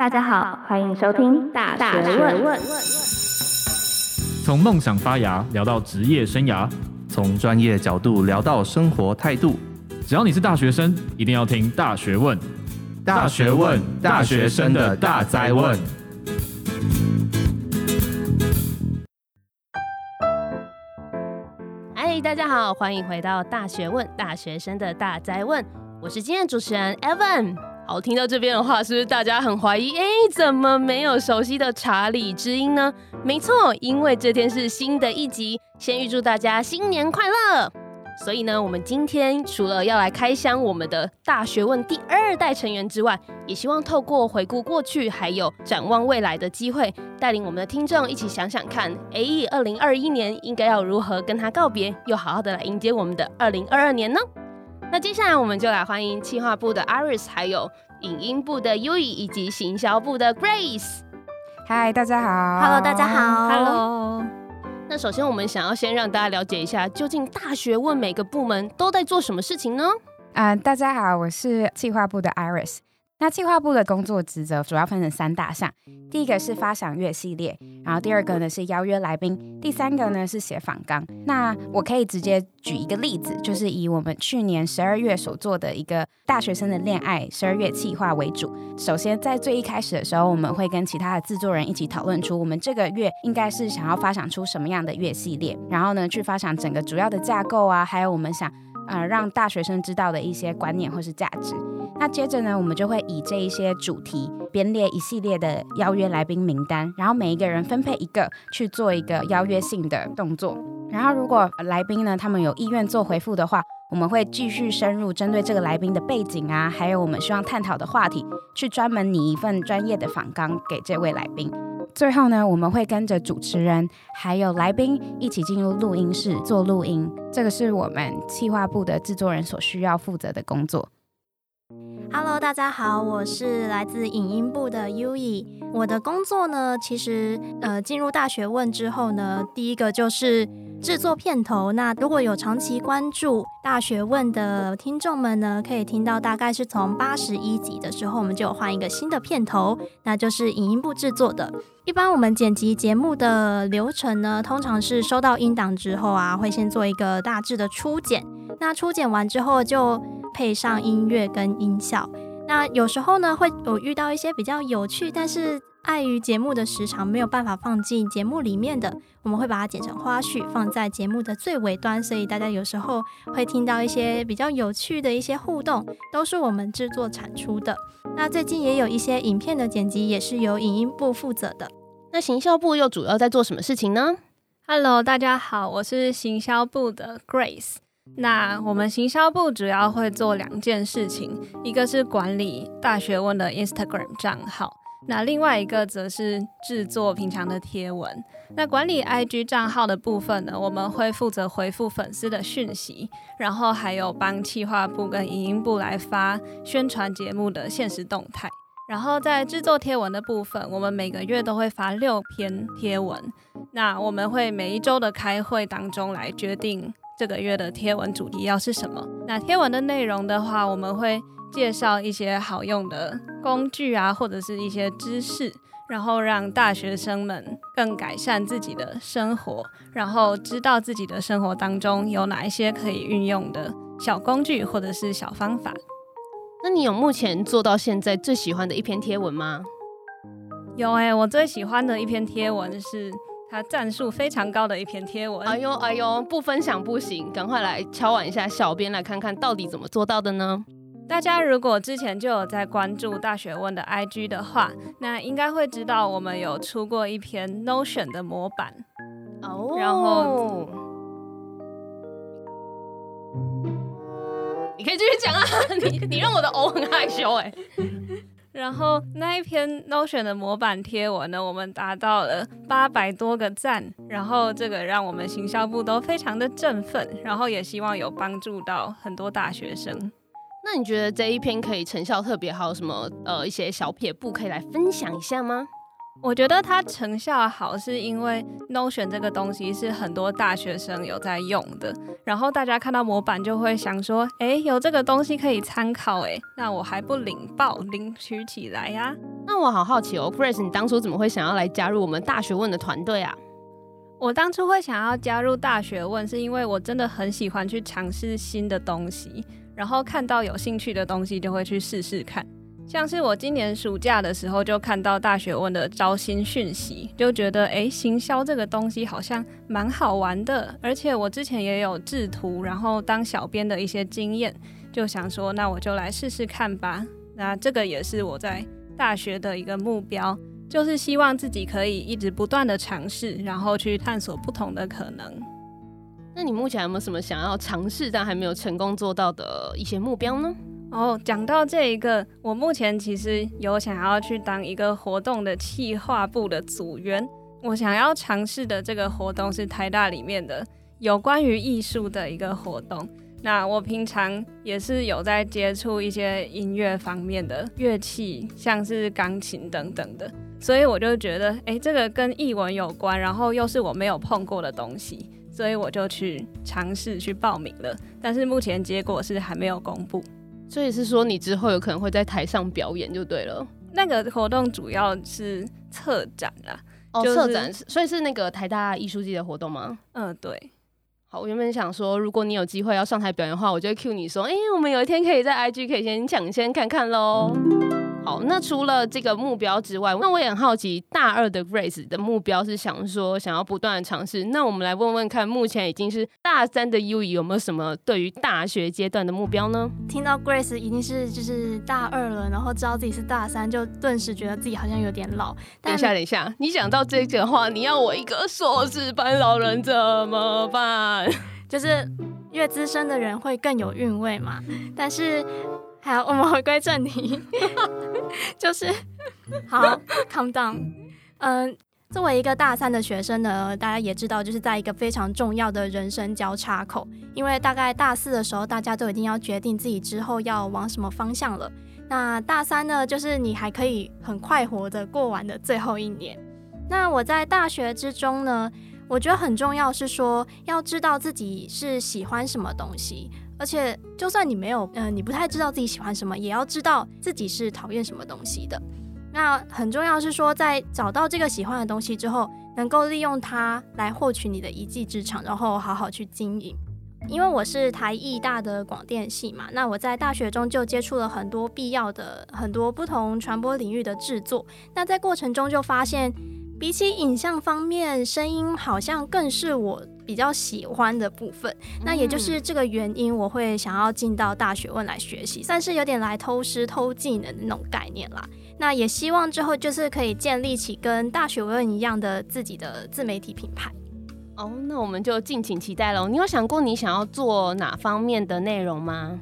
大家好，欢迎收听大学问。从梦想发芽聊到职业生涯，从专业角度聊到生活态度。只要你是大学生，一定要听大学问。大学问，大学生的大哉问。嗨，大家好，欢迎回到大学问，大学生的大哉问。我是今天的主持人 Evan。好，听到这边的话，是不是大家很怀疑？哎，怎么没有熟悉的查理之音呢？没错，因为这天是新的一集。先预祝大家新年快乐！所以呢，我们今天除了要来开箱我们的大学问第二代成员之外，也希望透过回顾过去，还有展望未来的机会，带领我们的听众一起想想看，，A E，二零二一年应该要如何跟他告别，又好好的来迎接我们的二零二二年呢？那接下来我们就来欢迎企划部的 Iris，还有影音部的 Yui，以及行销部的 Grace。嗨，大家好。Hello，大家好。Hello。那首先我们想要先让大家了解一下，究竟大学问每个部门都在做什么事情呢？嗯，大家好，我是企划部的 Iris。那企划部的工作职责主要分成三大项，第一个是发赏月系列，然后第二个呢是邀约来宾，第三个呢是写访纲。那我可以直接举一个例子，就是以我们去年十二月所做的一个大学生的恋爱十二月企划为主。首先在最一开始的时候，我们会跟其他的制作人一起讨论出我们这个月应该是想要发想出什么样的月系列，然后呢去发想整个主要的架构啊，还有我们想。呃，让大学生知道的一些观念或是价值。那接着呢，我们就会以这一些主题编列一系列的邀约来宾名单，然后每一个人分配一个去做一个邀约性的动作。然后如果来宾呢，他们有意愿做回复的话，我们会继续深入针对这个来宾的背景啊，还有我们希望探讨的话题，去专门拟一份专业的访纲给这位来宾。最后呢，我们会跟着主持人还有来宾一起进入录音室做录音，这个是我们企划部的制作人所需要负责的工作。Hello，大家好，我是来自影音部的 Yui。我的工作呢，其实呃，进入大学问之后呢，第一个就是制作片头。那如果有长期关注大学问的听众们呢，可以听到大概是从八十一集的时候，我们就换一个新的片头，那就是影音部制作的。一般我们剪辑节目的流程呢，通常是收到音档之后啊，会先做一个大致的初剪。那初剪完之后就配上音乐跟音效，那有时候呢，会有遇到一些比较有趣，但是碍于节目的时长没有办法放进节目里面的，我们会把它剪成花絮放在节目的最尾端，所以大家有时候会听到一些比较有趣的一些互动，都是我们制作产出的。那最近也有一些影片的剪辑也是由影音部负责的。那行销部又主要在做什么事情呢？Hello，大家好，我是行销部的 Grace。那我们行销部主要会做两件事情，一个是管理大学问的 Instagram 账号，那另外一个则是制作平常的贴文。那管理 IG 账号的部分呢，我们会负责回复粉丝的讯息，然后还有帮企划部跟影音部来发宣传节目的限时动态。然后在制作贴文的部分，我们每个月都会发六篇贴文，那我们会每一周的开会当中来决定。这个月的贴文主题要是什么？那贴文的内容的话，我们会介绍一些好用的工具啊，或者是一些知识，然后让大学生们更改善自己的生活，然后知道自己的生活当中有哪一些可以运用的小工具或者是小方法。那你有目前做到现在最喜欢的一篇贴文吗？有哎、欸，我最喜欢的一篇贴文是。他赞数非常高的一篇贴文。哎呦哎呦，不分享不行，赶快来敲碗一下小编，来看看到底怎么做到的呢？大家如果之前就有在关注大学问的 IG 的话，那应该会知道我们有出过一篇 Notion 的模板。哦，然后你可以继续讲啊，你你让我的偶很害羞哎。然后那一篇 Notion 的模板贴文呢，我们达到了八百多个赞，然后这个让我们行销部都非常的振奋，然后也希望有帮助到很多大学生。那你觉得这一篇可以成效特别好，什么呃一些小撇步可以来分享一下吗？我觉得它成效好，是因为 Notion 这个东西是很多大学生有在用的，然后大家看到模板就会想说，哎，有这个东西可以参考，哎，那我还不领报领取起来呀？那我好好奇哦，Grace，你当初怎么会想要来加入我们大学问的团队啊？我当初会想要加入大学问，是因为我真的很喜欢去尝试新的东西，然后看到有兴趣的东西就会去试试看。像是我今年暑假的时候就看到大学问的招新讯息，就觉得诶，行销这个东西好像蛮好玩的，而且我之前也有制图，然后当小编的一些经验，就想说那我就来试试看吧。那这个也是我在大学的一个目标，就是希望自己可以一直不断的尝试，然后去探索不同的可能。那你目前有没有什么想要尝试但还没有成功做到的一些目标呢？哦，讲到这一个，我目前其实有想要去当一个活动的企划部的组员。我想要尝试的这个活动是台大里面的有关于艺术的一个活动。那我平常也是有在接触一些音乐方面的乐器，像是钢琴等等的，所以我就觉得，哎，这个跟艺文有关，然后又是我没有碰过的东西，所以我就去尝试去报名了。但是目前结果是还没有公布。所以是说，你之后有可能会在台上表演就对了。那个活动主要是策展啦，哦，策展，所以是那个台大艺术季的活动吗？嗯，对。好，我原本想说，如果你有机会要上台表演的话，我就会 cue 你说，哎，我们有一天可以在 IG 可以先抢先看看喽。好，那除了这个目标之外，那我也很好奇，大二的 Grace 的目标是想说想要不断的尝试。那我们来问问看，目前已经是大三的 Yui 有没有什么对于大学阶段的目标呢？听到 Grace 已经是就是大二了，然后知道自己是大三，就顿时觉得自己好像有点老。等一下，等一下，你讲到这个话，你要我一个硕士班老人怎么办？就是越资深的人会更有韵味嘛，但是。好，我们回归正题，就是好，calm down。嗯，作为一个大三的学生呢，大家也知道，就是在一个非常重要的人生交叉口，因为大概大四的时候，大家都已经要决定自己之后要往什么方向了。那大三呢，就是你还可以很快活的过完的最后一年。那我在大学之中呢，我觉得很重要是说，要知道自己是喜欢什么东西。而且，就算你没有，嗯、呃，你不太知道自己喜欢什么，也要知道自己是讨厌什么东西的。那很重要是说，在找到这个喜欢的东西之后，能够利用它来获取你的一技之长，然后好好去经营。因为我是台艺大的广电系嘛，那我在大学中就接触了很多必要的、很多不同传播领域的制作。那在过程中就发现，比起影像方面，声音好像更是我比较喜欢的部分。那也就是这个原因，我会想要进到大学问来学习，算是有点来偷师偷技能的那种概念啦。那也希望之后就是可以建立起跟大学问一样的自己的自媒体品牌。哦，那我们就敬请期待喽。你有想过你想要做哪方面的内容吗？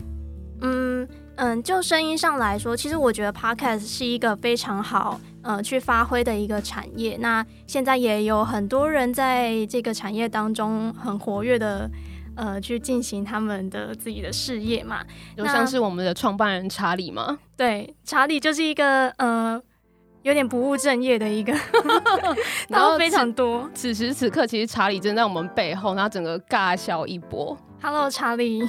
嗯嗯，就声音上来说，其实我觉得 Podcast 是一个非常好。呃，去发挥的一个产业，那现在也有很多人在这个产业当中很活跃的，呃，去进行他们的自己的事业嘛。就像是我们的创办人查理吗？对，查理就是一个呃，有点不务正业的一个，然后非常多。此时此刻，其实查理正在我们背后，然后整个尬笑一波。Hello，查理。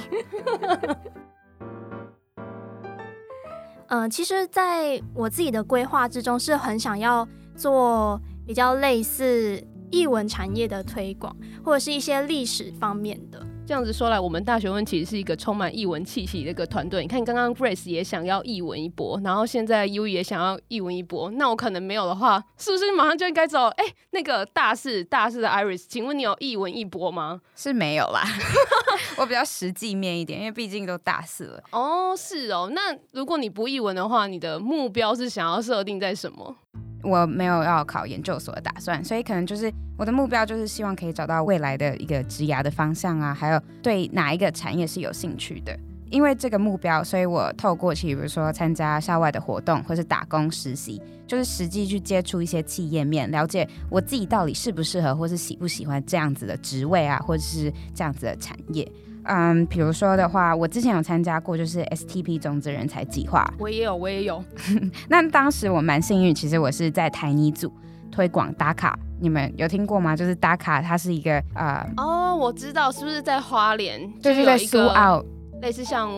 嗯、其实在我自己的规划之中，是很想要做比较类似译文产业的推广，或者是一些历史方面的。这样子说来，我们大学问其实是一个充满译文气息的一个团队。你看，刚刚 Grace 也想要译文一波，然后现在 U 也想要译文一波。那我可能没有的话，是不是马上就应该走？哎、欸，那个大四大四的 Iris，请问你有译文一波吗？是没有啦，我比较实际面一点，因为毕竟都大四了。哦，是哦。那如果你不译文的话，你的目标是想要设定在什么？我没有要考研究所的打算，所以可能就是我的目标就是希望可以找到未来的一个职涯的方向啊，还有对哪一个产业是有兴趣的。因为这个目标，所以我透过去，比如说参加校外的活动，或是打工实习，就是实际去接触一些企业面，了解我自己到底适不适合，或是喜不喜欢这样子的职位啊，或者是这样子的产业。嗯，比如说的话，我之前有参加过，就是 STP 种子人才计划。我也有，我也有。那当时我蛮幸运，其实我是在台泥组。推广打卡。你们有听过吗？就是打卡，它是一个呃，哦，我知道，是不是在花莲？就是在苏澳，类似像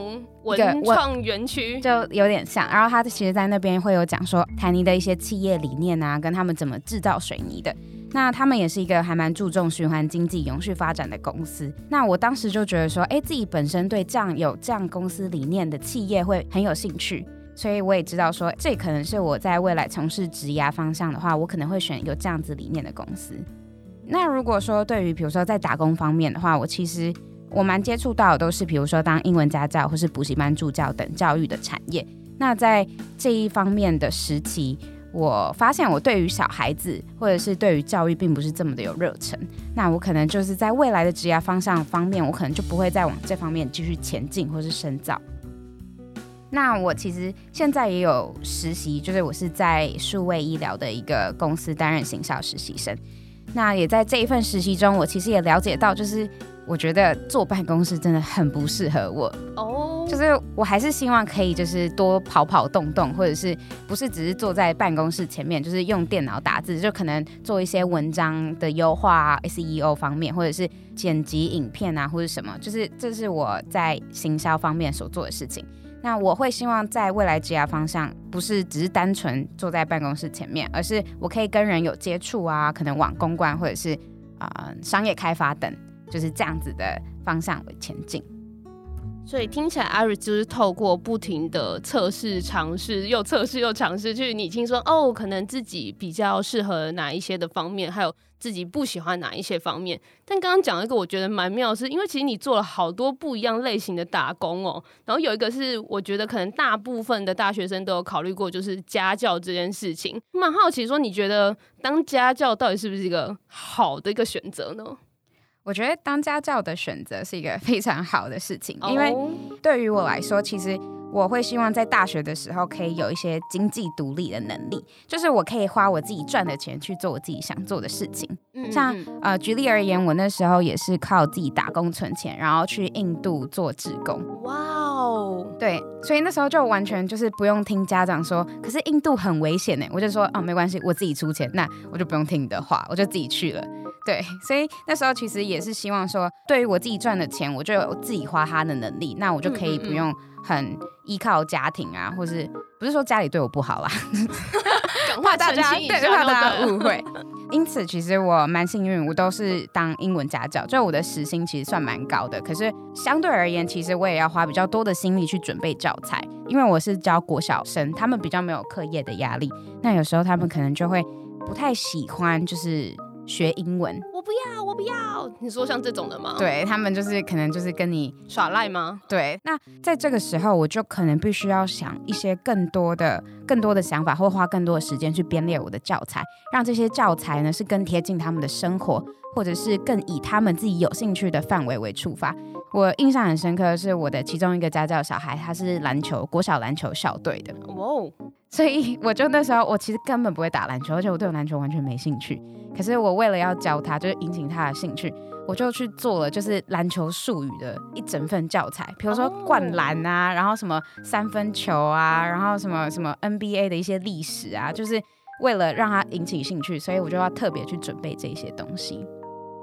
文创园区，就有点像。然后它其实，在那边会有讲说台泥的一些企业理念啊，跟他们怎么制造水泥的。那他们也是一个还蛮注重循环经济、永续发展的公司。那我当时就觉得说，哎，自己本身对这样有这样公司理念的企业会很有兴趣。所以我也知道说，这可能是我在未来从事职涯方向的话，我可能会选有这样子理念的公司。那如果说对于比如说在打工方面的话，我其实我蛮接触到的都是比如说当英文家教或是补习班助教等教育的产业。那在这一方面的时期，我发现我对于小孩子或者是对于教育并不是这么的有热忱。那我可能就是在未来的职业方向方面，我可能就不会再往这方面继续前进或是深造。那我其实现在也有实习，就是我是在数位医疗的一个公司担任行销实习生。那也在这一份实习中，我其实也了解到，就是我觉得坐办公室真的很不适合我哦。就是我还是希望可以就是多跑跑动动，或者是不是只是坐在办公室前面，就是用电脑打字，就可能做一些文章的优化、啊 SEO 方面，或者是剪辑影片啊，或者什么，就是这是我在行销方面所做的事情。那我会希望在未来职涯方向，不是只是单纯坐在办公室前面，而是我可以跟人有接触啊，可能往公关或者是啊、呃、商业开发等，就是这样子的方向为前进。所以听起来，Iris 就是透过不停的测试、尝试，又测试又尝试，去拟清说哦，可能自己比较适合哪一些的方面，还有自己不喜欢哪一些方面。但刚刚讲一个我觉得蛮妙的是，因为其实你做了好多不一样类型的打工哦。然后有一个是我觉得可能大部分的大学生都有考虑过，就是家教这件事情。蛮好奇说，你觉得当家教到底是不是一个好的一个选择呢？我觉得当家教的选择是一个 非常好的事情，因为对于我来说，其实我会希望在大学的时候可以有一些经济独立的能力，就是我可以花我自己赚的钱去做我自己想做的事情。像呃，举例而言，我那时候也是靠自己打工存钱，然后去印度做志工。哇哦，对，所以那时候就完全就是不用听家长说，可是印度很危险呢，我就说哦，没关系，我自己出钱，那我就不用听你的话，我就自己去了。对，所以那时候其实也是希望说，对于我自己赚的钱，我就有自己花它的能力，那我就可以不用很依靠家庭啊，或是不是说家里对我不好啦，怕大家对，怕大家误会。因此，其实我蛮幸运，我都是当英文家教，就我的时薪其实算蛮高的。可是相对而言，其实我也要花比较多的心力去准备教材，因为我是教国小生，他们比较没有课业的压力。那有时候他们可能就会不太喜欢，就是。学英文，我不要，我不要。你说像这种的吗？对，他们就是可能就是跟你耍赖吗？对，那在这个时候，我就可能必须要想一些更多的、更多的想法，或花更多的时间去编列我的教材，让这些教材呢是更贴近他们的生活，或者是更以他们自己有兴趣的范围为出发。我印象很深刻的是我的其中一个家教小孩，他是篮球国小篮球校队的。哇哦！所以我就那时候，我其实根本不会打篮球，而且我对篮球完全没兴趣。可是我为了要教他，就是引起他的兴趣，我就去做了就是篮球术语的一整份教材，比如说灌篮啊，然后什么三分球啊，然后什么什么 NBA 的一些历史啊，就是为了让他引起兴趣，所以我就要特别去准备这些东西。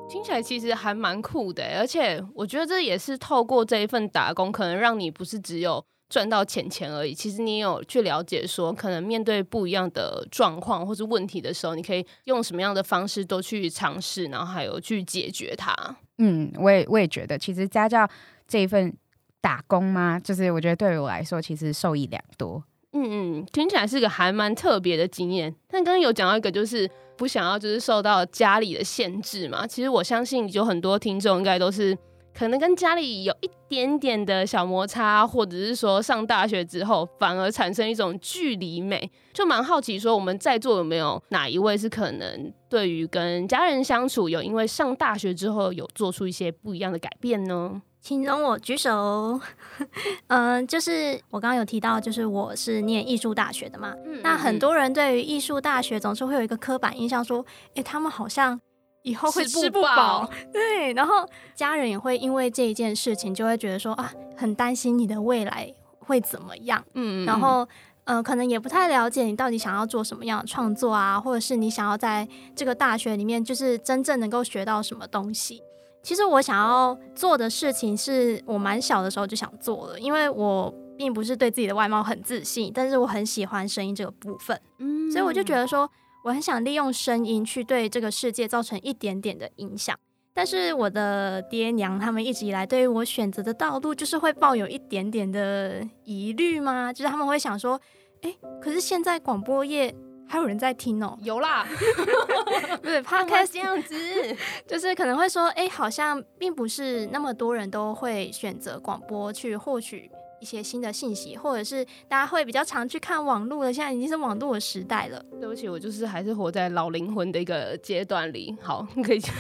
听起来其实还蛮酷的，而且我觉得这也是透过这一份打工，可能让你不是只有。赚到钱钱而已。其实你有去了解说，可能面对不一样的状况或是问题的时候，你可以用什么样的方式都去尝试，然后还有去解决它。嗯，我也我也觉得，其实家教这一份打工嘛，就是我觉得对于我来说，其实受益良多。嗯嗯，听起来是个还蛮特别的经验。但刚刚有讲到一个，就是不想要就是受到家里的限制嘛。其实我相信有很多听众应该都是。可能跟家里有一点点的小摩擦，或者是说上大学之后反而产生一种距离美，就蛮好奇说我们在座有没有哪一位是可能对于跟家人相处有因为上大学之后有做出一些不一样的改变呢？请容我举手。嗯、呃，就是我刚刚有提到，就是我是念艺术大学的嘛。嗯，那很多人对于艺术大学总是会有一个刻板印象，说，哎，他们好像。以后会吃不饱，对，然后家人也会因为这一件事情，就会觉得说啊，很担心你的未来会怎么样，嗯，然后呃，可能也不太了解你到底想要做什么样的创作啊，或者是你想要在这个大学里面就是真正能够学到什么东西。其实我想要做的事情是我蛮小的时候就想做了，因为我并不是对自己的外貌很自信，但是我很喜欢声音这个部分，嗯，所以我就觉得说我很想利用声音去对这个世界造成一点点的影响。但是我的爹娘他们一直以来对于我选择的道路就是会抱有一点点的疑虑吗？就是他们会想说。哎，可是现在广播业还有人在听哦？有啦，对，Podcast 这样子，就是可能会说，哎，好像并不是那么多人都会选择广播去获取一些新的信息，或者是大家会比较常去看网络的。现在已经是网络的时代了。对不起，我就是还是活在老灵魂的一个阶段里。好，你可以讲。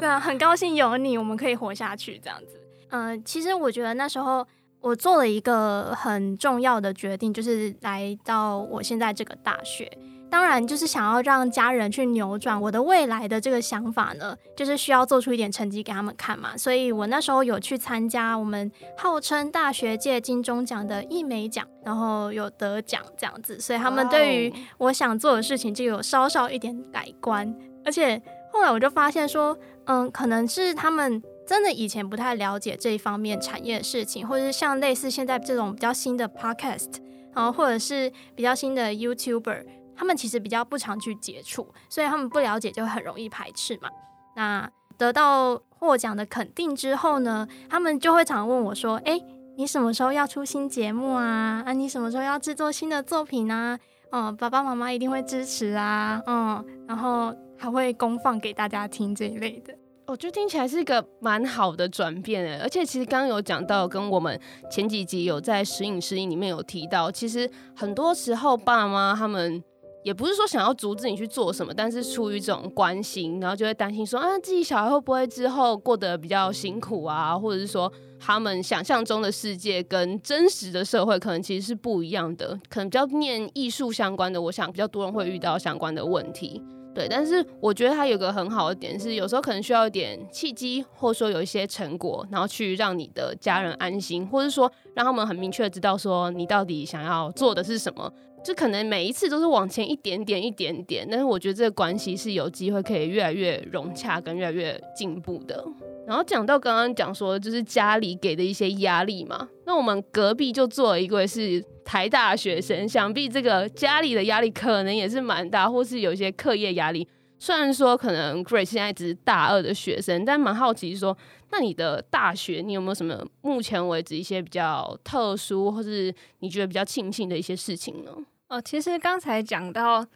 对啊，很高兴有你，我们可以活下去这样子。嗯、呃，其实我觉得那时候。我做了一个很重要的决定，就是来到我现在这个大学。当然，就是想要让家人去扭转我的未来的这个想法呢，就是需要做出一点成绩给他们看嘛。所以我那时候有去参加我们号称大学界金钟奖的一美奖，然后有得奖这样子。所以他们对于我想做的事情就有稍稍一点改观。而且后来我就发现说，嗯，可能是他们。真的以前不太了解这一方面产业的事情，或者是像类似现在这种比较新的 podcast，然后或者是比较新的 YouTuber，他们其实比较不常去接触，所以他们不了解就很容易排斥嘛。那得到获奖的肯定之后呢，他们就会常问我说：“哎，你什么时候要出新节目啊？啊，你什么时候要制作新的作品啊？嗯，爸爸妈妈一定会支持啊，嗯，然后还会公放给大家听这一类的。”我觉得听起来是一个蛮好的转变诶，而且其实刚刚有讲到，跟我们前几集有在时隐时隐里面有提到，其实很多时候爸妈他们也不是说想要阻止你去做什么，但是出于这种关心，然后就会担心说啊，自己小孩会不会之后过得比较辛苦啊，或者是说他们想象中的世界跟真实的社会可能其实是不一样的，可能比较念艺术相关的，我想比较多人会遇到相关的问题。对，但是我觉得它有个很好的点是，有时候可能需要一点契机，或者说有一些成果，然后去让你的家人安心，或者说让他们很明确知道说你到底想要做的是什么。就可能每一次都是往前一点点、一点点，但是我觉得这个关系是有机会可以越来越融洽跟越来越进步的。然后讲到刚刚讲说，就是家里给的一些压力嘛，那我们隔壁就坐了一位是台大学生，想必这个家里的压力可能也是蛮大，或是有一些课业压力。虽然说可能 Grace 现在只是大二的学生，但蛮好奇说，那你的大学你有没有什么目前为止一些比较特殊，或是你觉得比较庆幸的一些事情呢？哦，其实刚才讲到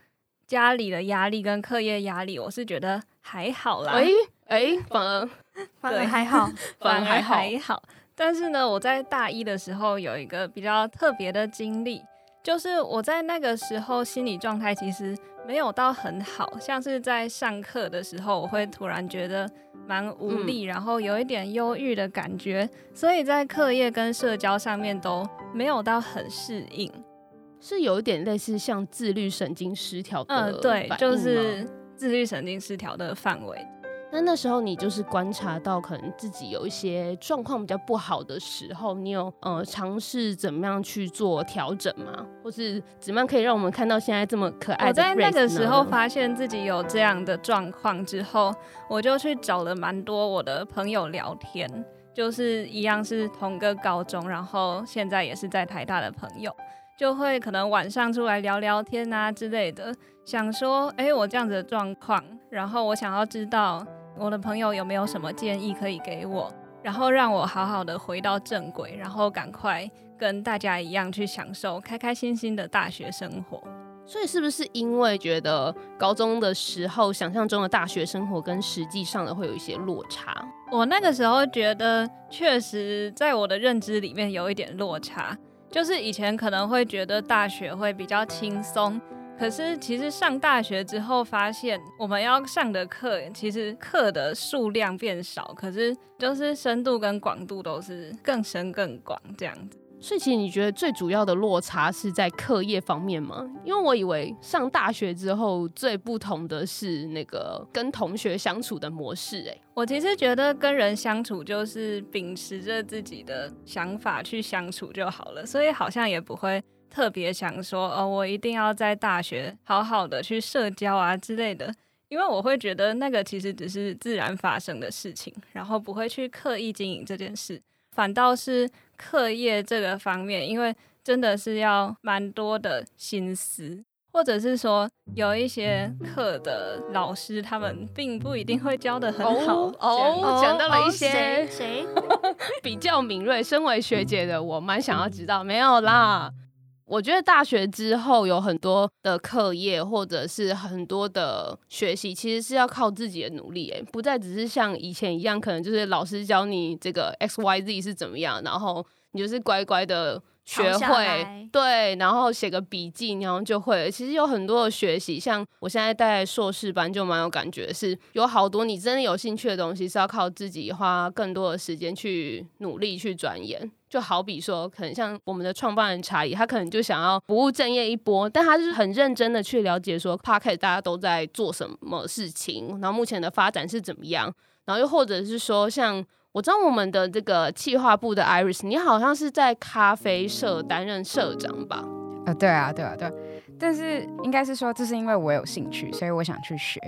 家里的压力跟课业压力，我是觉得还好啦。哎哎，反而反而还好，反而还好。但是呢，我在大一的时候有一个比较特别的经历，就是我在那个时候心理状态其实没有到很好，像是在上课的时候，我会突然觉得蛮无力，嗯、然后有一点忧郁的感觉，所以在课业跟社交上面都没有到很适应。是有一点类似像自律神经失调的，嗯，对，就是自律神经失调的范围。那那时候你就是观察到可能自己有一些状况比较不好的时候，你有呃尝试怎么样去做调整吗？或是怎么样可以让我们看到现在这么可爱的？我在那个时候发现自己有这样的状况之后，我就去找了蛮多我的朋友聊天，就是一样是同个高中，然后现在也是在台大的朋友。就会可能晚上出来聊聊天啊之类的，想说，哎，我这样子的状况，然后我想要知道我的朋友有没有什么建议可以给我，然后让我好好的回到正轨，然后赶快跟大家一样去享受开开心心的大学生活。所以是不是因为觉得高中的时候想象中的大学生活跟实际上的会有一些落差？我那个时候觉得，确实在我的认知里面有一点落差。就是以前可能会觉得大学会比较轻松，可是其实上大学之后发现，我们要上的课其实课的数量变少，可是就是深度跟广度都是更深更广这样子。所以，其实你觉得最主要的落差是在课业方面吗？因为我以为上大学之后最不同的是那个跟同学相处的模式。哎，我其实觉得跟人相处就是秉持着自己的想法去相处就好了，所以好像也不会特别想说，哦，我一定要在大学好好的去社交啊之类的，因为我会觉得那个其实只是自然发生的事情，然后不会去刻意经营这件事，反倒是课业这个方面，因为真的是要蛮多的心思。或者是说有一些课的老师，他们并不一定会教的很好哦。哦，讲到了一些谁 比较敏锐。身为学姐的我，蛮想要知道。没有啦，我觉得大学之后有很多的课业，或者是很多的学习，其实是要靠自己的努力。哎，不再只是像以前一样，可能就是老师教你这个 X Y Z 是怎么样，然后你就是乖乖的。学会对，然后写个笔记，然后就会了。其实有很多的学习，像我现在带硕士班就蛮有感觉，是有好多你真的有兴趣的东西，是要靠自己花更多的时间去努力去钻研。就好比说，可能像我们的创办人查理，他可能就想要不务正业一波，但他是很认真的去了解说，Podcast 大家都在做什么事情，然后目前的发展是怎么样，然后又或者是说像。我知道我们的这个企划部的 Iris，你好像是在咖啡社担任社长吧？啊、呃，对啊，对啊，对啊。但是应该是说，这是因为我有兴趣，所以我想去学。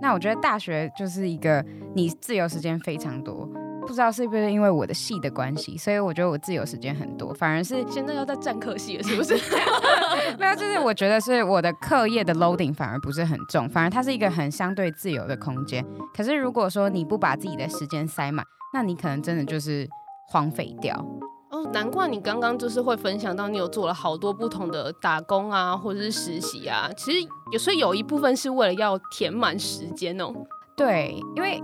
那我觉得大学就是一个你自由时间非常多，不知道是不是因为我的系的关系，所以我觉得我自由时间很多，反而是现在要在占课系了，是不是？没有，就是我觉得是我的课业的 loading 反而不是很重，反而它是一个很相对自由的空间。可是如果说你不把自己的时间塞满，那你可能真的就是荒废掉哦，难怪你刚刚就是会分享到你有做了好多不同的打工啊，或者是实习啊，其实有所以有一部分是为了要填满时间哦。对，因为。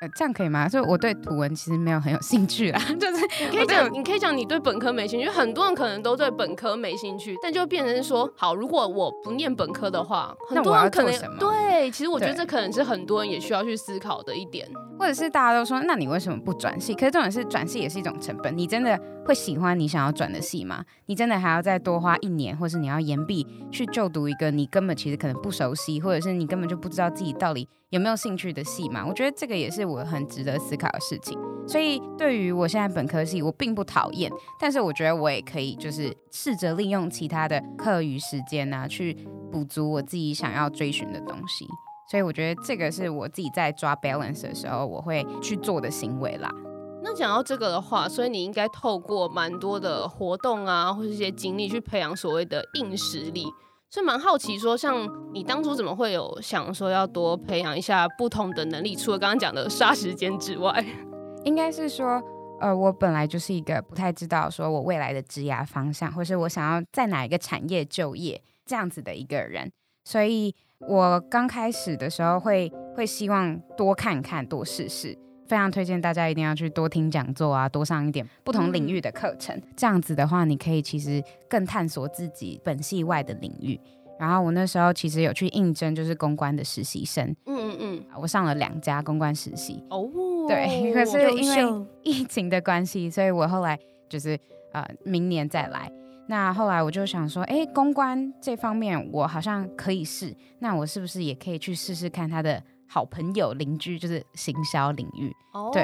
呃这样可以吗？就我对图文其实没有很有兴趣啦，就是你可以讲，你可以讲你对本科没兴趣，很多人可能都对本科没兴趣，但就变成说，好，如果我不念本科的话，很多人可能对，其实我觉得这可能是很多人也需要去思考的一点，或者是大家都说，那你为什么不转系？可是这种是转系也是一种成本，你真的会喜欢你想要转的系吗？你真的还要再多花一年，或是你要延毕去就读一个你根本其实可能不熟悉，或者是你根本就不知道自己到底有没有兴趣的系吗？我觉得这个也是我很值得思考的事情。所以对于我现在本科系，我并不讨厌，但是我觉得我也可以就是试着利用其他的课余时间啊，去补足我自己想要追寻的东西。所以我觉得这个是我自己在抓 balance 的时候，我会去做的行为啦。那讲到这个的话，所以你应该透过蛮多的活动啊，或是一些经历去培养所谓的硬实力。所以蛮好奇，说像你当初怎么会有想说要多培养一下不同的能力？除了刚刚讲的杀时间之外，应该是说，呃，我本来就是一个不太知道说我未来的职业方向，或是我想要在哪一个产业就业这样子的一个人。所以我刚开始的时候会会希望多看看，多试试。非常推荐大家一定要去多听讲座啊，多上一点不同领域的课程。嗯、这样子的话，你可以其实更探索自己本系外的领域。然后我那时候其实有去应征，就是公关的实习生。嗯嗯嗯，我上了两家公关实习。哦，对，可是因为疫情的关系，所以我后来就是呃明年再来。那后来我就想说，哎，公关这方面我好像可以试，那我是不是也可以去试试看他的？好朋友、邻居就是行销领域哦，对，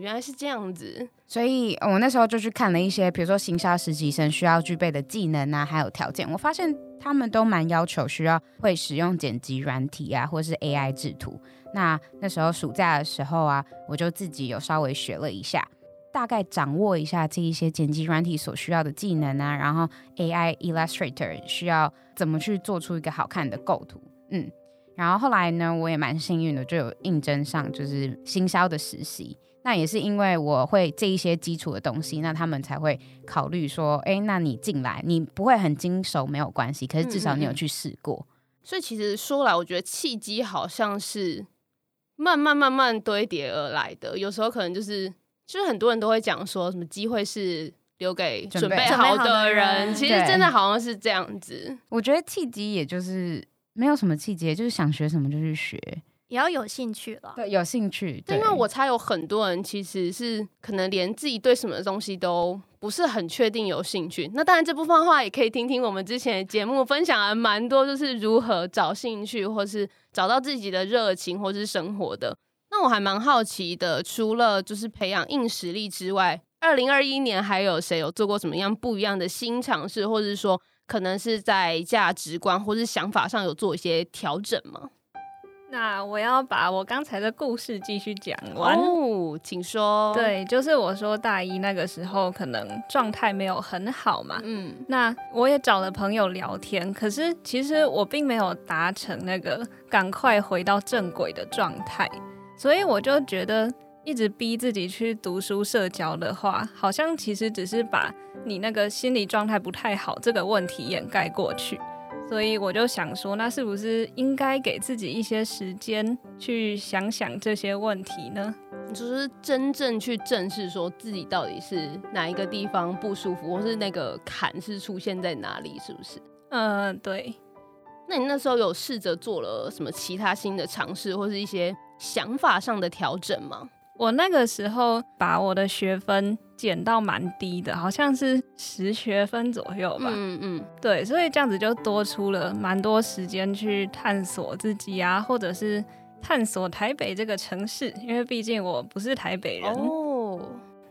原来是这样子，所以我那时候就去看了一些，比如说行销实习生需要具备的技能啊，还有条件。我发现他们都蛮要求需要会使用剪辑软体啊，或是 AI 制图。那那时候暑假的时候啊，我就自己有稍微学了一下，大概掌握一下这一些剪辑软体所需要的技能啊，然后 AI Illustrator 需要怎么去做出一个好看的构图，嗯。然后后来呢，我也蛮幸运的，就有应征上就是新销的实习。那也是因为我会这一些基础的东西，那他们才会考虑说，哎，那你进来，你不会很精熟没有关系，可是至少你有去试过。嗯嗯。所以其实说来，我觉得契机好像是慢慢慢慢堆叠而来的。有时候可能就是，就是很多人都会讲说什么机会是留给准备好的人，其实真的好像是这样子。我觉得契机也就是。没有什么契机，就是想学什么就去学，也要有兴趣了。对，有兴趣。对，因为我猜有很多人其实是可能连自己对什么东西都不是很确定有兴趣。那当然这部分的话，也可以听听我们之前的节目分享了蛮多，就是如何找兴趣，或是找到自己的热情，或是生活的。那我还蛮好奇的，除了就是培养硬实力之外二零二一年还有谁有做过什么样不一样的新尝试，或者是说可能是在价值观或是想法上有做一些调整吗？那我要把我刚才的故事继续讲完哦，请说。对，就是我说大一那个时候可能状态没有很好嘛，嗯，那我也找了朋友聊天，可是其实我并没有达成那个赶快回到正轨的状态，所以我就觉得一直逼自己去读书社交的话，好像其实只是把你那个心理状态不太好这个问题掩盖过去。所以我就想说，那是不是应该给自己一些时间去想想这些问题呢？就是真正去正视，说自己到底是哪一个地方不舒服，或是那个坎是出现在哪里，是不是？嗯、呃，对。那你那时候有试着做了什么其他新的尝试，或是一些想法上的调整吗？我那个时候把我的学分减到蛮低的，好像是十学分左右吧。嗯嗯，对，所以这样子就多出了蛮多时间去探索自己啊，或者是探索台北这个城市，因为毕竟我不是台北人。哦，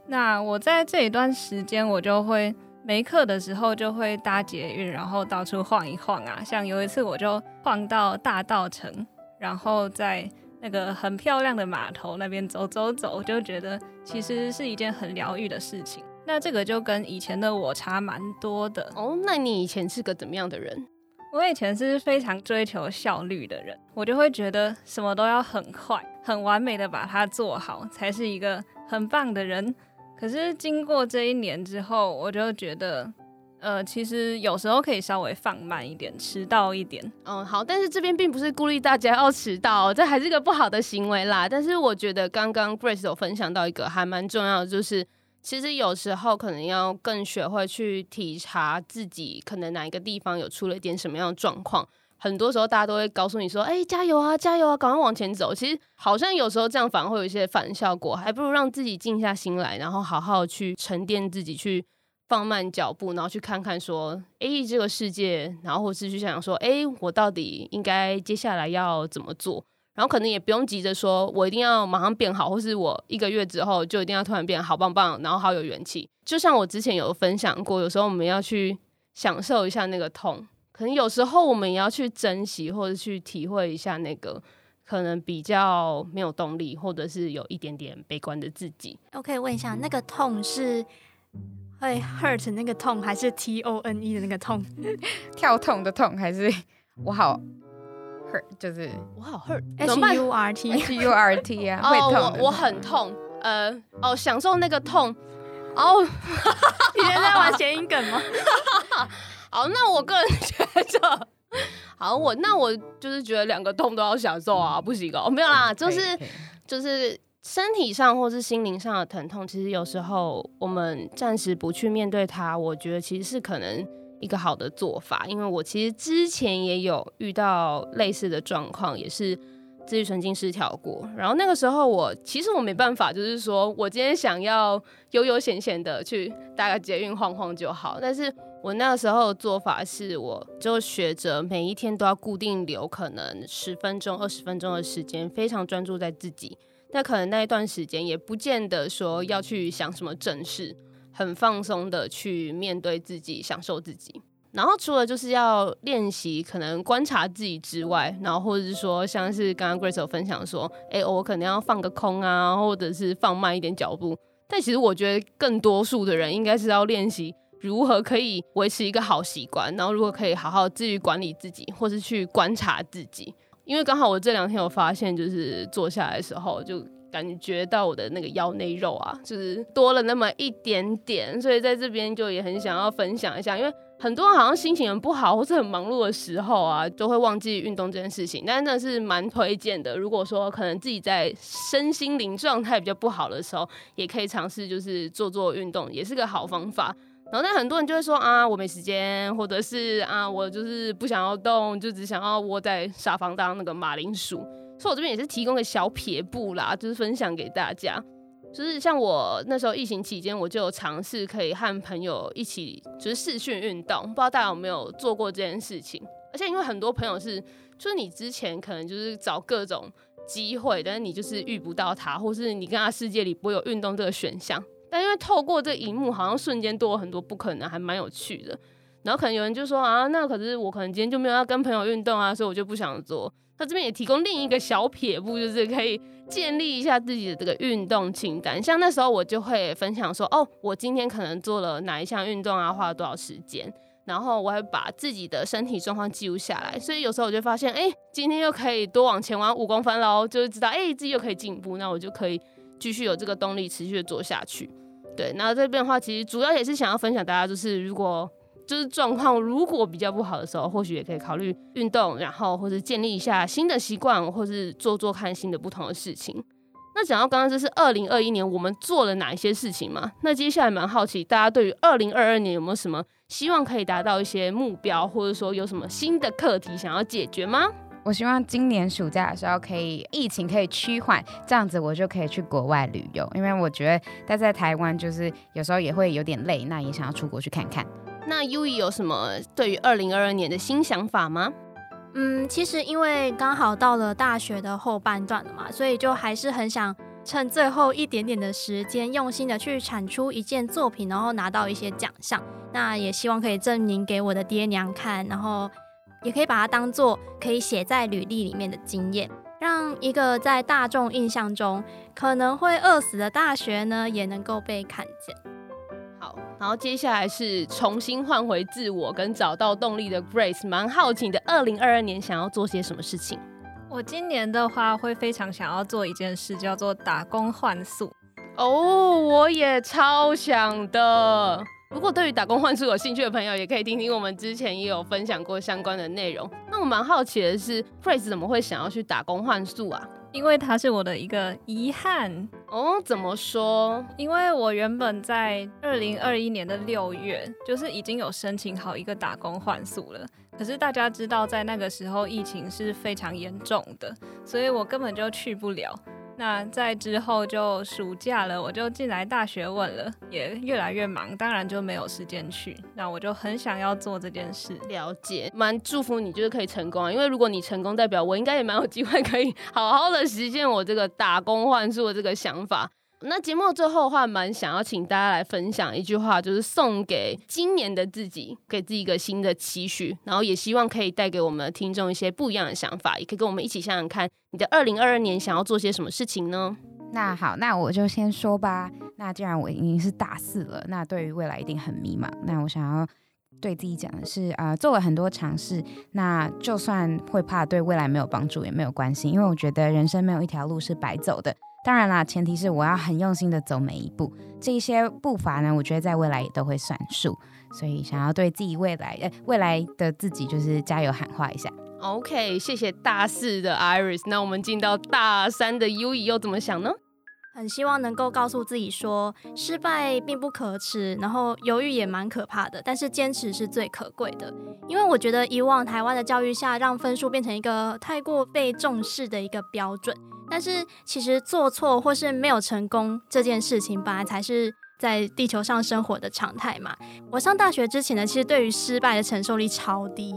那我在这一段时间，我就会没课的时候就会搭捷运，然后到处晃一晃啊。像有一次我就晃到大道城，然后再。那个很漂亮的码头那边走走走，就觉得其实是一件很疗愈的事情。那这个就跟以前的我差蛮多的哦。那你以前是个怎么样的人？我以前是非常追求效率的人，我就会觉得什么都要很快、很完美的把它做好，才是一个很棒的人。可是经过这一年之后，我就觉得。呃，其实有时候可以稍微放慢一点，迟到一点。嗯，好，但是这边并不是鼓励大家要迟到，这还是个不好的行为啦。但是我觉得刚刚 Grace 有分享到一个还蛮重要的，就是其实有时候可能要更学会去体察自己可能哪一个地方有出了一点什么样的状况。很多时候大家都会告诉你说：“哎，加油啊，加油啊，赶快往前走。”其实好像有时候这样反而会有一些反效果，还不如让自己静下心来，然后好好去沉淀自己去。放慢脚步，然后去看看说，哎、欸，这个世界，然后或是去想想说，哎、我到底应该接下来要怎么做？然后可能也不用急着说，我一定要马上变好，或是我一个月之后就一定要突然变好棒棒，然后好有元气。就像我之前有分享过，有时候我们要去享受一下那个痛，可能有时候我们也要去珍惜，或者去体会一下那个可能比较没有动力，或者是有一点点悲观的自己。OK，问一下，那个痛是？会 hurt 那个痛，还是 T O N E 的那个痛？跳痛的痛，还是我好 hurt？就是我好 hurt。H U R T H U R T 啊，会痛。我我很痛。呃，哦，享受那个痛。哦，你现在在玩谐音梗吗？好，那我个人觉得，好，我那我就是觉得两个痛都要享受啊，不行哦，没有啦，就是就是。身体上或是心灵上的疼痛，其实有时候我们暂时不去面对它，我觉得其实是可能一个好的做法。因为我其实之前也有遇到类似的状况，也是自律神经失调过。然后那个时候我其实我没办法，就是说我今天想要悠悠闲闲的去搭个捷运晃晃就好。但是我那个时候做法是，我就学着每一天都要固定留可能十分钟、二十分钟的时间，非常专注在自己。那可能那一段时间也不见得说要去想什么正事，很放松的去面对自己，享受自己。然后除了就是要练习可能观察自己之外，然后或者是说像是刚刚 Grace 有分享说，哎、我可能要放个空啊，或者是放慢一点脚步。但其实我觉得更多数的人应该是要练习如何可以维持一个好习惯，然后如何可以好好自律管理自己，或是去观察自己。因为刚好我这两天有发现，就是坐下来的时候，就感觉到我的那个腰内肉啊，就是多了那么一点点，所以在这边就也很想要分享一下。因为很多人好像心情很不好或是很忙碌的时候啊，都会忘记运动这件事情，但真的是蛮推荐的。如果说可能自己在身心灵状态比较不好的时候，也可以尝试就是做做运动，也是个好方法。然后，但很多人就会说啊，我没时间，或者是啊，我就是不想要动，就只想要窝在沙发当那个马铃薯。所以，我这边也是提供个小撇步啦，就是分享给大家。就是像我那时候疫情期间，我就尝试可以和朋友一起就是视讯运动，不知道大家有没有做过这件事情？而且因为很多朋友是，就是你之前可能就是找各种机会，但是你就是遇不到他，或是你跟他世界里不会有运动这个选项。但因为透过这荧幕，好像瞬间多了很多不可能，还蛮有趣的。然后可能有人就说啊，那可是我可能今天就没有要跟朋友运动啊，所以我就不想做。他这边也提供另一个小撇步，就是可以建立一下自己的这个运动清单。像那时候我就会分享说，哦，我今天可能做了哪一项运动啊，花了多少时间，然后我还把自己的身体状况记录下来。所以有时候我就发现，哎，今天又可以多往前弯五公分喽，就是知道，哎，自己又可以进步，那我就可以继续有这个动力持续的做下去。对，那这边的话，其实主要也是想要分享大家，就是如果。就是状况如果比较不好的时候，或许也可以考虑运动，然后或者建立一下新的习惯，或是做做看新的不同的事情。那讲到刚刚这是二零二一年我们做了哪一些事情嘛？那接下来蛮好奇大家对于二零二二年有没有什么希望可以达到一些目标，或者说有什么新的课题想要解决吗？我希望今年暑假的时候可以疫情可以趋缓，这样子我就可以去国外旅游，因为我觉得待在台湾就是有时候也会有点累，那也想要出国去看看。那 U 有什么对于二零二二年的新想法吗？嗯，其实因为刚好到了大学的后半段了嘛，所以就还是很想趁最后一点点的时间，用心的去产出一件作品，然后拿到一些奖项。那也希望可以证明给我的爹娘看，然后也可以把它当做可以写在履历里面的经验，让一个在大众印象中可能会饿死的大学呢，也能够被看见。好然后接下来是重新换回自我跟找到动力的 Grace，蛮好奇的，二零二二年想要做些什么事情？我今年的话会非常想要做一件事，叫做打工换宿。哦，我也超想的。如果对于打工换宿有兴趣的朋友，也可以听听我们之前也有分享过相关的内容。那我蛮好奇的是，Phrase 怎么会想要去打工换宿啊？因为它是我的一个遗憾哦，怎么说？因为我原本在二零二一年的六月，就是已经有申请好一个打工换宿了。可是大家知道，在那个时候疫情是非常严重的，所以我根本就去不了。那在之后就暑假了，我就进来大学问了，也越来越忙，当然就没有时间去。那我就很想要做这件事，了解，蛮祝福你，就是可以成功啊。因为如果你成功，代表我应该也蛮有机会可以好好的实现我这个打工换宿的这个想法。那节目最后的话，蛮想要请大家来分享一句话，就是送给今年的自己，给自己一个新的期许，然后也希望可以带给我们的听众一些不一样的想法，也可以跟我们一起想想看，你的二零二二年想要做些什么事情呢？那好，那我就先说吧。那既然我已经是大四了，那对于未来一定很迷茫。那我想要对自己讲的是，呃，做了很多尝试，那就算会怕对未来没有帮助也没有关系，因为我觉得人生没有一条路是白走的。当然啦，前提是我要很用心的走每一步，这一些步伐呢，我觉得在未来也都会算数。所以想要对自己未来，呃，未来的自己就是加油喊话一下。OK，谢谢大四的 Iris。那我们进到大三的 Yui 又怎么想呢？很希望能够告诉自己说，失败并不可耻，然后犹豫也蛮可怕的，但是坚持是最可贵的。因为我觉得以往台湾的教育下，让分数变成一个太过被重视的一个标准。但是其实做错或是没有成功这件事情，本来才是在地球上生活的常态嘛。我上大学之前呢，其实对于失败的承受力超低。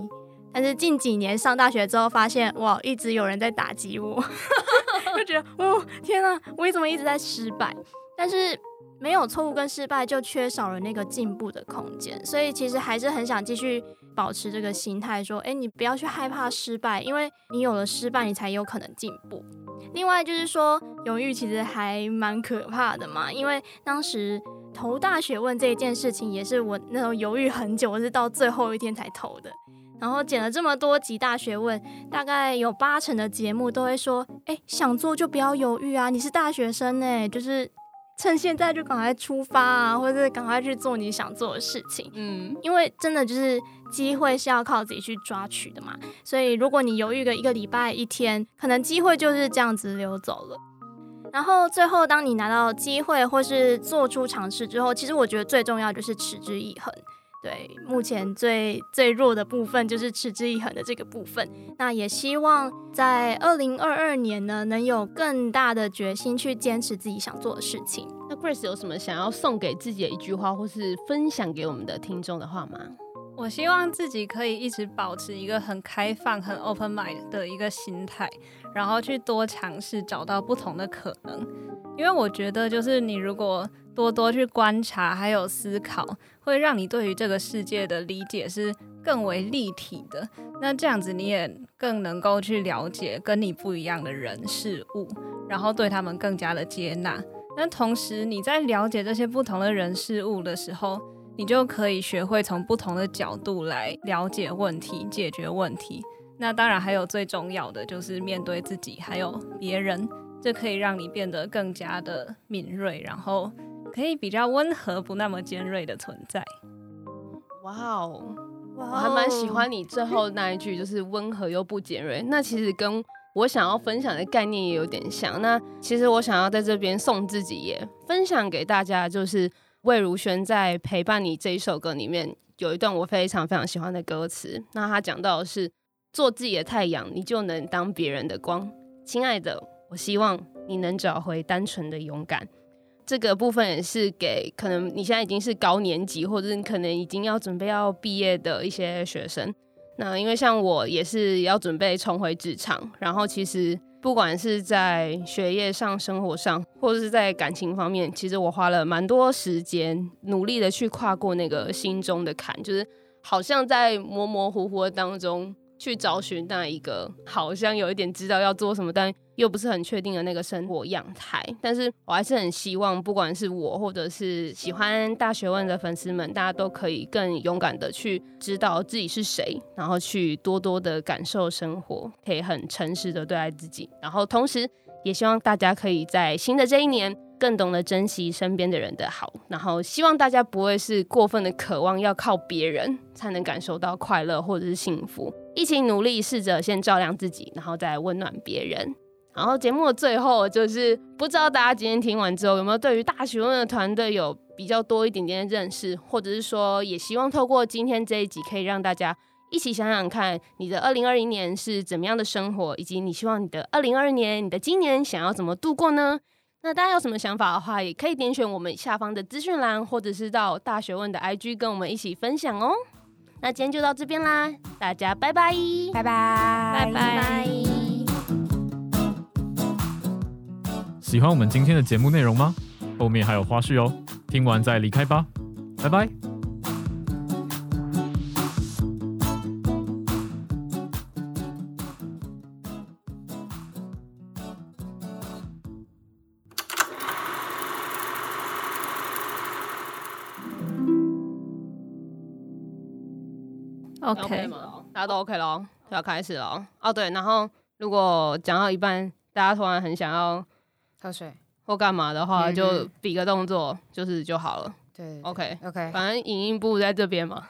但是近几年上大学之后，发现哇，一直有人在打击我，就觉得哦，天啊，我为什么一直在失败？但是没有错误跟失败，就缺少了那个进步的空间。所以其实还是很想继续保持这个心态，说，哎，你不要去害怕失败，因为你有了失败，你才有可能进步。另外就是说，犹豫其实还蛮可怕的嘛，因为当时投大学问这一件事情，也是我那时候犹豫很久，我是到最后一天才投的。然后剪了这么多集大学问，大概有八成的节目都会说，哎，想做就不要犹豫啊，你是大学生呢，就是趁现在就赶快出发啊，或者是赶快去做你想做的事情。嗯，因为真的就是。机会是要靠自己去抓取的嘛，所以如果你犹豫个一个礼拜一天，可能机会就是这样子流走了。然后最后，当你拿到机会或是做出尝试之后，其实我觉得最重要就是持之以恒。对，目前最最弱的部分就是持之以恒的这个部分。那也希望在二零二二年呢，能有更大的决心去坚持自己想做的事情。那 Grace 有什么想要送给自己的一句话，或是分享给我们的听众的话吗？我希望自己可以一直保持一个很开放、很 open mind 的一个心态，然后去多尝试，找到不同的可能。因为我觉得，就是你如果多多去观察，还有思考，会让你对于这个世界的理解是更为立体的。那这样子，你也更能够去了解跟你不一样的人事物，然后对他们更加的接纳。那同时，你在了解这些不同的人事物的时候，你就可以学会从不同的角度来了解问题、解决问题。那当然还有最重要的就是面对自己还有别人，这可以让你变得更加的敏锐，然后可以比较温和、不那么尖锐的存在。哇哦，我还蛮喜欢你最后那一句，就是温和又不尖锐。那其实跟我想要分享的概念也有点像。那其实我想要在这边送自己也分享给大家，就是。魏如萱在陪伴你这一首歌里面有一段我非常非常喜欢的歌词，那他讲到的是做自己的太阳，你就能当别人的光。亲爱的，我希望你能找回单纯的勇敢。这个部分也是给可能你现在已经是高年级，或者是可能已经要准备要毕业的一些学生。那因为像我也是要准备重回职场，然后其实。不管是在学业上、生活上，或者是在感情方面，其实我花了蛮多时间，努力的去跨过那个心中的坎，就是好像在模模糊糊的当中。去找寻那一个好像有一点知道要做什么，但又不是很确定的那个生活样态。但是我还是很希望，不管是我或者是喜欢大学问的粉丝们，大家都可以更勇敢的去知道自己是谁，然后去多多的感受生活，可以很诚实的对待自己。然后同时，也希望大家可以在新的这一年。更懂得珍惜身边的人的好，然后希望大家不会是过分的渴望要靠别人才能感受到快乐或者是幸福，一起努力，试着先照亮自己，然后再温暖别人。然后节目的最后就是，不知道大家今天听完之后有没有对于大学问的团队有比较多一点点的认识，或者是说也希望透过今天这一集可以让大家一起想想看，你的二零二零年是怎么样的生活，以及你希望你的二零二二年、你的今年想要怎么度过呢？那大家有什么想法的话，也可以点选我们下方的资讯栏，或者是到大学问的 IG 跟我们一起分享哦。那今天就到这边啦，大家拜拜，拜拜，拜拜。喜欢我们今天的节目内容吗？后面还有花絮哦，听完再离开吧，拜拜。家都 OK 咯，要开始了哦。对，然后如果讲到一半，大家突然很想要喝水或干嘛的话，就比个动作，就是就好了。对，OK OK，反正影音部在这边嘛。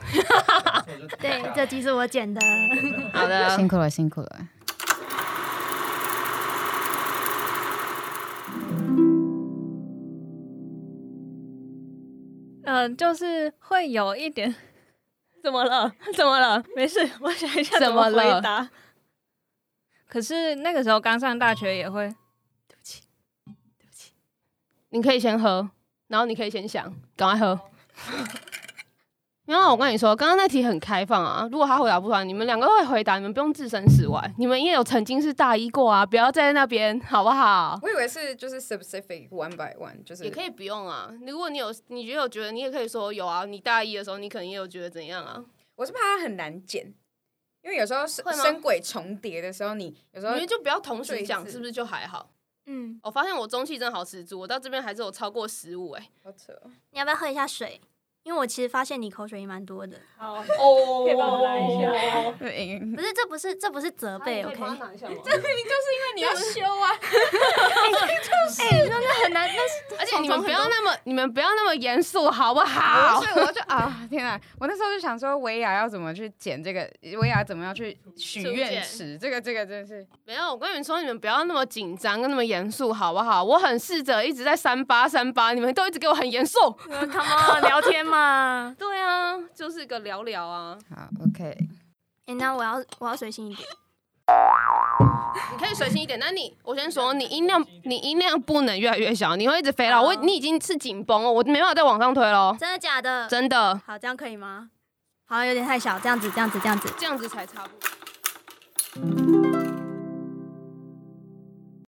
对，这集是我剪的。好的，辛苦了，辛苦了。嗯，就是会有一点。怎么了？怎么了？没事，我想一下怎么回答。可是那个时候刚上大学也会。对不起，对不起。你可以先喝，然后你可以先想，赶快喝。因为我跟你说，刚刚那题很开放啊。如果他回答不出来，你们两个会回答，你们不用置身事外。你们也有曾经是大一过啊，不要在那边，好不好？我以为是就是 specific one by one，就是也可以不用啊。如果你有，你觉得有觉得，你也可以说有啊。你大一的时候，你可能也有觉得怎样啊？我是怕它很难剪，因为有时候声声轨重叠的时候，你有时候你们就不要同时讲，是不是就还好？嗯，我发现我中气真好十足，我到这边还是有超过十五哎，好扯。你要不要喝一下水？因为我其实发现你口水也蛮多的。好哦，可以帮我拉一下。不是，这不是，这不是责备，OK？这明明就是因为你要修啊。哎，真的很难。但是，而且你们不要那么，你们不要那么严肃，好不好？所以我就啊，天啊！我那时候就想说，维亚要怎么去剪这个？维亚怎么样去许愿池？这个，这个真的是没有。我跟你们说，你们不要那么紧张，跟那么严肃，好不好？我很试着一直在三八三八，你们都一直给我很严肃。Come on，聊天嘛。啊，对啊，就是个聊聊啊。好，OK。哎、欸，那我要我要随性一点。你可以随性一点，那你我先说，你音量你音量不能越来越小，你会一直飞了。我你已经是紧绷了，我没办法再往上推了。真的假的？真的。好，这样可以吗？好，有点太小，这样子，这样子，这样子，这样子才差不多。